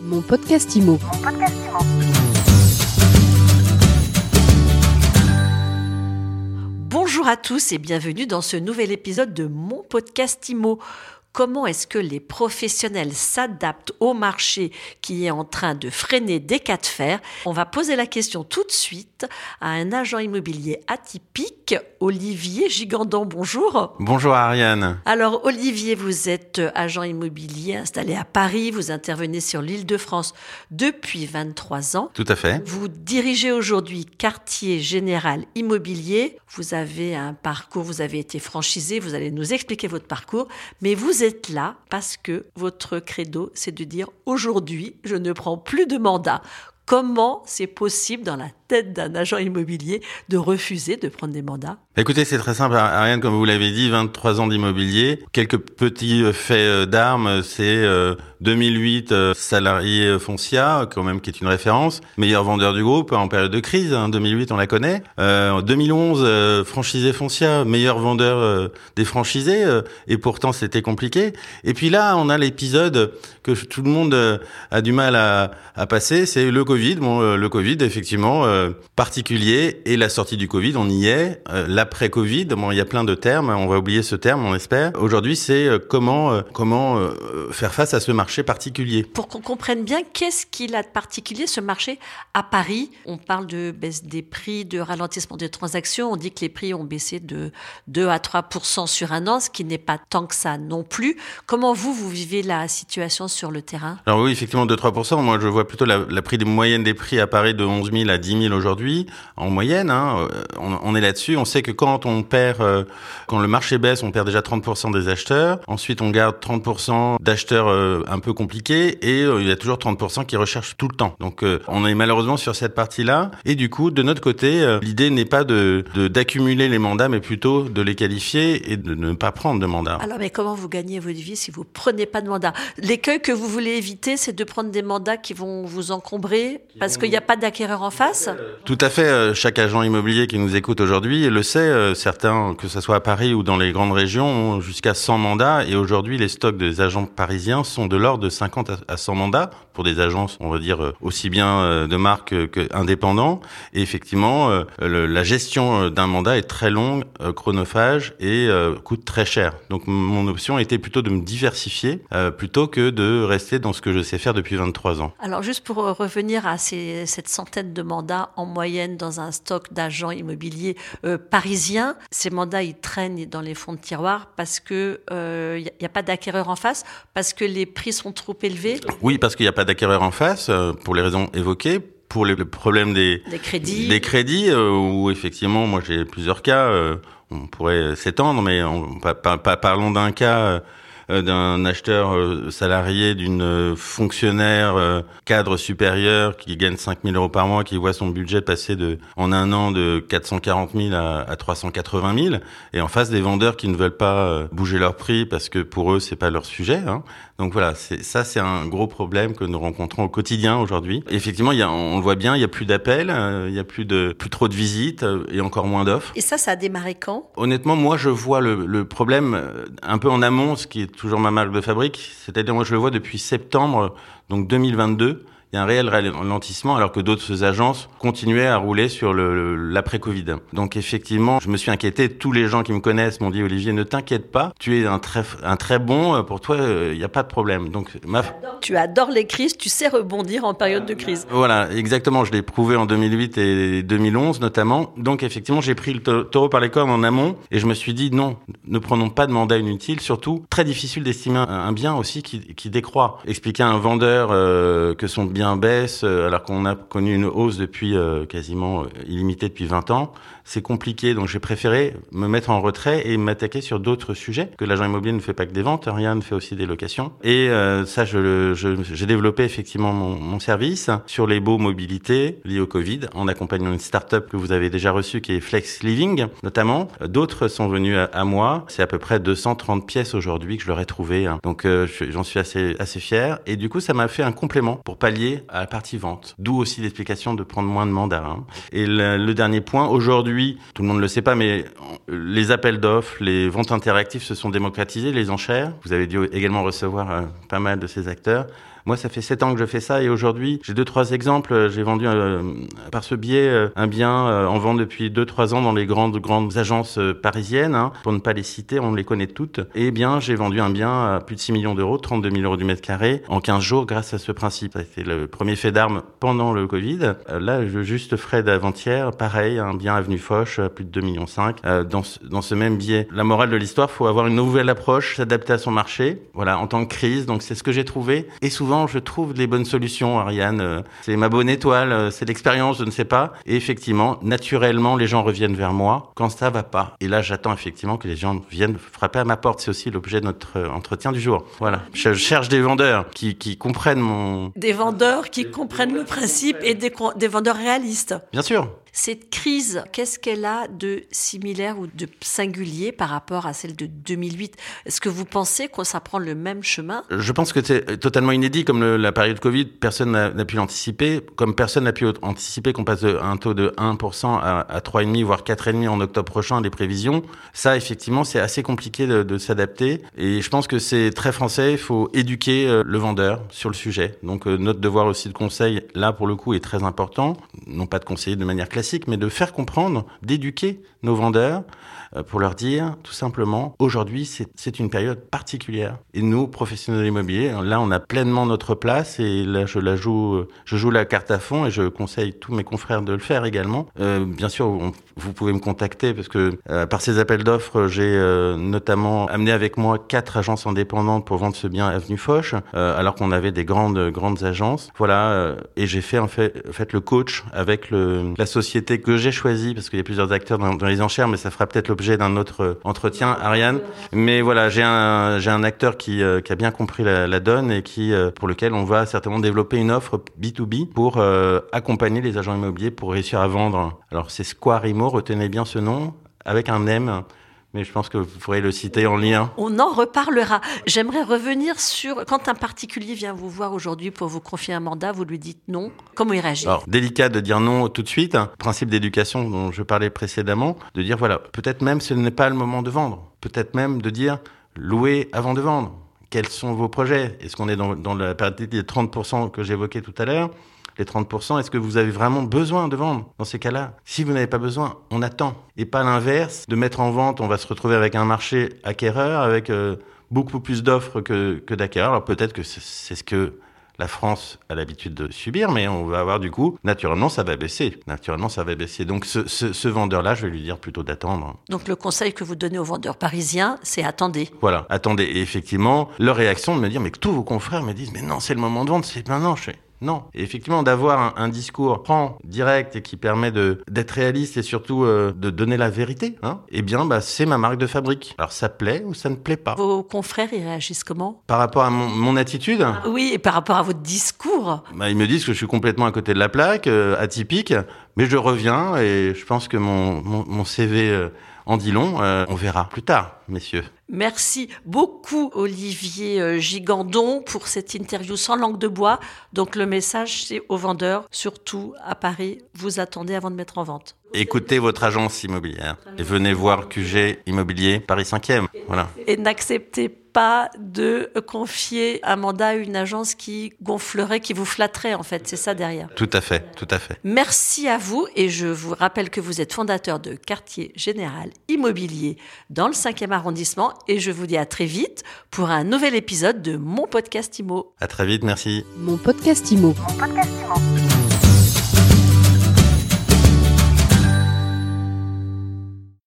Mon podcast IMO. Bonjour à tous et bienvenue dans ce nouvel épisode de mon podcast IMO. Comment est-ce que les professionnels s'adaptent au marché qui est en train de freiner des cas de fer? On va poser la question tout de suite à un agent immobilier atypique, Olivier Gigandon. Bonjour. Bonjour Ariane. Alors Olivier, vous êtes agent immobilier installé à Paris, vous intervenez sur l'île de France depuis 23 ans. Tout à fait. Vous dirigez aujourd'hui quartier général immobilier. Vous avez un parcours, vous avez été franchisé, vous allez nous expliquer votre parcours, mais vous êtes là parce que votre credo, c'est de dire aujourd'hui, je ne prends plus de mandat. Comment c'est possible dans la tête d'un agent immobilier de refuser de prendre des mandats Écoutez, c'est très simple, Ariane, comme vous l'avez dit, 23 ans d'immobilier. Quelques petits euh, faits euh, d'armes, c'est 2008, euh, salarié Foncia, quand même, qui est une référence. Meilleur vendeur du groupe en période de crise, hein, 2008, on la connaît. En 2011, franchisé Foncia, meilleur vendeur des franchisés, et pourtant c'était compliqué. Et puis là, on a l'épisode que tout le monde a du mal à, à passer, c'est le Covid. Bon, le Covid, effectivement, particulier, et la sortie du Covid, on y est. La l'après-Covid. Bon, il y a plein de termes. On va oublier ce terme, on espère. Aujourd'hui, c'est euh, comment euh, comment euh, faire face à ce marché particulier. Pour qu'on comprenne bien, qu'est-ce qu'il a de particulier ce marché à Paris? On parle de baisse des prix, de ralentissement des transactions. On dit que les prix ont baissé de 2 à 3 sur un an, ce qui n'est pas tant que ça non plus. Comment vous vous vivez la situation sur le terrain? Alors oui, effectivement 2-3 Moi, je vois plutôt la, la prix des moyennes des prix à Paris de 11 000 à 10 000 aujourd'hui en moyenne. Hein. On, on est là-dessus. On sait que quand on perd, euh, quand le marché baisse, on perd déjà 30% des acheteurs. Ensuite, on garde 30% d'acheteurs euh, un peu compliqués et euh, il y a toujours 30% qui recherchent tout le temps. Donc, on est malheureusement sur cette partie-là. Et du coup, de notre côté, l'idée n'est pas de d'accumuler les mandats, mais plutôt de les qualifier et de ne pas prendre de mandats. Alors, mais comment vous gagnez votre vie si vous prenez pas de mandats? L'écueil que vous voulez éviter, c'est de prendre des mandats qui vont vous encombrer parce qu'il n'y a pas d'acquéreur en face? Tout à fait. Chaque agent immobilier qui nous écoute aujourd'hui le sait euh, certains, que ce soit à Paris ou dans les grandes régions, ont jusqu'à 100 mandats. Et aujourd'hui, les stocks des agents parisiens sont de l'ordre de 50 à 100 mandats pour des agences, on va dire, euh, aussi bien euh, de marque qu'indépendants. Et effectivement, la gestion d'un mandat est très longue, chronophage et coûte très cher. Donc mon option était plutôt de me diversifier plutôt que de rester dans ce que je sais faire depuis 23 ans. Alors juste pour revenir à ces, cette centaine de mandats en moyenne dans un stock d'agents immobiliers parisiens, ces mandats, ils traînent dans les fonds de tiroir parce que il euh, n'y a, pas d'acquéreur en face, parce que les prix sont trop élevés. Oui, parce qu'il n'y a pas d'acquéreur en face, euh, pour les raisons évoquées. Pour le problème des, des crédits, des crédits euh, où effectivement, moi j'ai plusieurs cas, on pourrait s'étendre, mais on, parlons d'un cas euh, d'un acheteur euh, salarié, d'une euh, fonctionnaire cadre supérieur qui gagne 5 000 euros par mois, qui voit son budget passer de en un an de 440 000 à, à 380 000, et en face des vendeurs qui ne veulent pas bouger leur prix parce que pour eux c'est pas leur sujet. Hein. Donc voilà, ça c'est un gros problème que nous rencontrons au quotidien aujourd'hui. Effectivement, il y a, on le voit bien, il y a plus d'appels, il y a plus de plus trop de visites et encore moins d'offres. Et ça, ça a démarré quand? Honnêtement, moi je vois le, le problème un peu en amont, ce qui est toujours ma marque de fabrique. C'est-à-dire, moi, je le vois depuis septembre, donc 2022 il y a un réel ralentissement alors que d'autres agences continuaient à rouler sur l'après-Covid. Donc effectivement, je me suis inquiété. Tous les gens qui me connaissent m'ont dit Olivier, ne t'inquiète pas, tu es un très, un très bon, euh, pour toi, il euh, n'y a pas de problème. Donc ma... Tu adores les crises, tu sais rebondir en période de crise. Voilà, exactement. Je l'ai prouvé en 2008 et 2011 notamment. Donc effectivement, j'ai pris le taureau par les cornes en amont et je me suis dit non, ne prenons pas de mandat inutile. Surtout, très difficile d'estimer un bien aussi qui, qui décroît. Expliquer à un vendeur euh, que son bien baisse, euh, alors qu'on a connu une hausse depuis euh, quasiment euh, illimitée depuis 20 ans, c'est compliqué. Donc j'ai préféré me mettre en retrait et m'attaquer sur d'autres sujets. Que l'agent immobilier ne fait pas que des ventes, rien ne fait aussi des locations. Et ça, j'ai développé effectivement mon, service sur les beaux mobilités liées au Covid, en accompagnant une start-up que vous avez déjà reçue qui est Flex Living, notamment. D'autres sont venus à, moi. C'est à peu près 230 pièces aujourd'hui que je leur ai trouvé. Hein. Donc j'en suis assez assez fier. Et du coup, ça m'a fait un complément pour pallier à la partie vente. D'où aussi l'explication de prendre moins de mandats. Hein. Et le, dernier point, aujourd'hui, tout le monde ne le sait pas, mais les appels d'offres, les ventes interactives se sont démocratisées, les enchères. Vous avez dû également recevoir euh, pas mal de ces acteurs. Moi, ça fait sept ans que je fais ça et aujourd'hui, j'ai deux, trois exemples. J'ai vendu euh, par ce biais euh, un bien euh, en vente depuis deux, trois ans dans les grandes, grandes agences parisiennes. Hein. Pour ne pas les citer, on les connaît toutes. Et bien, j'ai vendu un bien à plus de 6 millions d'euros, 32 000 euros du mètre carré, en 15 jours grâce à ce principe. C'était le premier fait d'armes pendant le Covid. Là, je juste frais d'avant-hier, pareil, un bien avenue Foch, plus de 2 millions 5. Dans ce, dans ce même biais, la morale de l'histoire, faut avoir une nouvelle approche, s'adapter à son marché. Voilà, en tant que crise. Donc, c'est ce que j'ai trouvé. Et souvent, je trouve les bonnes solutions, Ariane. C'est ma bonne étoile, c'est l'expérience, je ne sais pas. Et effectivement, naturellement, les gens reviennent vers moi quand ça va pas. Et là, j'attends effectivement que les gens viennent frapper à ma porte. C'est aussi l'objet de notre euh, entretien du jour. Voilà. Je cherche des vendeurs qui, qui comprennent mon... Des vendeurs qui comprennent le principe et des, des vendeurs réalistes. Bien sûr. Cette crise, qu'est-ce qu'elle a de similaire ou de singulier par rapport à celle de 2008 Est-ce que vous pensez que ça prend le même chemin? Je pense que c'est totalement inédit. Comme le, la période Covid, personne n'a pu l'anticiper. Comme personne n'a pu anticiper qu'on passe de un taux de 1% à, à 3,5 voire 4,5 en octobre prochain, les prévisions. Ça, effectivement, c'est assez compliqué de, de s'adapter. Et je pense que c'est très français. Il faut éduquer euh, le vendeur sur le sujet. Donc euh, notre devoir aussi de conseil, là pour le coup, est très important. Non pas de conseiller de manière classique mais de faire comprendre, d'éduquer nos vendeurs euh, pour leur dire tout simplement, aujourd'hui c'est une période particulière. Et nous, professionnels immobiliers, là on a pleinement notre place et là je joue, la carte à fond et je conseille tous mes confrères de le faire également. Euh, bien sûr, vous pouvez me contacter parce que euh, par ces appels d'offres, j'ai notamment amené avec moi quatre agences indépendantes pour vendre ce bien Avenue Foch, alors qu'on avait des grandes grandes agences. Voilà, et j'ai fait en fait, en fait le coach avec le, la que j'ai choisie parce qu'il y a plusieurs acteurs dans, les enchères, mais ça fera peut-être objet d'un autre entretien, Ariane. Mais voilà, j'ai un, acteur qui, euh, qui a bien compris la, donne et qui, euh, pour lequel on va certainement développer une offre B2B pour euh, accompagner les agents immobiliers pour réussir à vendre. Alors c'est Square Imo, retenez bien ce nom, avec un M mais je pense que vous pourrez le citer en lien. On en reparlera. J'aimerais revenir sur quand un particulier vient vous voir aujourd'hui pour vous confier un mandat, vous lui dites non. Comment il réagit? Alors, délicat de dire non tout de suite. Principe d'éducation dont je parlais précédemment, de dire voilà, peut-être même ce n'est pas le moment de vendre. Peut-être même de dire louer avant de vendre. Quels sont vos projets? Est-ce qu'on est dans, dans la parité des 30% que j'évoquais tout à l'heure? Les 30%, est-ce que vous avez vraiment besoin de vendre dans ces cas-là? Si vous n'avez pas besoin, on attend. Et pas l'inverse, de mettre en vente, on va se retrouver avec un marché acquéreur, avec euh, beaucoup plus d'offres que, que d'acquéreurs. Alors peut-être que c'est ce que la France a l'habitude de subir, mais on va avoir du coup, naturellement, ça va baisser. Naturellement, ça va baisser. Donc, ce, ce, ce vendeur-là, je vais lui dire plutôt d'attendre. Donc, le conseil que vous donnez aux vendeurs parisiens, c'est attendez. Voilà, attendez. Et effectivement, leur réaction de me dire, mais que tous vos confrères me disent, mais non, c'est le moment de vendre, c'est maintenant. Je fais, non. Et effectivement, d'avoir un, un, discours franc, direct et qui permet de d'être réaliste et surtout euh, de donner la vérité, hein, eh bien, bah, c'est ma marque de fabrique. Alors, ça plaît ou ça ne plaît pas. Vos confrères, ils réagissent comment? Par rapport à mon, mon attitude? Oui, et par rapport à votre discours bah, Ils me disent que je suis complètement à côté de la plaque, euh, atypique, mais je reviens et je pense que mon, mon, mon CV euh, en dit long. On verra plus tard, messieurs. Merci beaucoup Olivier euh, Gigandon pour cette interview sans langue de bois. Donc le message c'est aux vendeurs, surtout à Paris, vous attendez avant de mettre en vente. Écoutez votre agence immobilière et venez voir QG Immobilier Paris 5e. Voilà. Et n'acceptez pas de confier un mandat à une agence qui gonflerait, qui vous flatterait en fait. C'est ça derrière. Tout à fait, tout à fait. Merci à vous et je vous rappelle que vous êtes fondateur de Quartier Général Immobilier dans le 5e arrondissement et je vous dis à très vite pour un nouvel épisode de mon podcast IMO. À très vite, merci. Mon podcast IMO. Mon podcast IMO.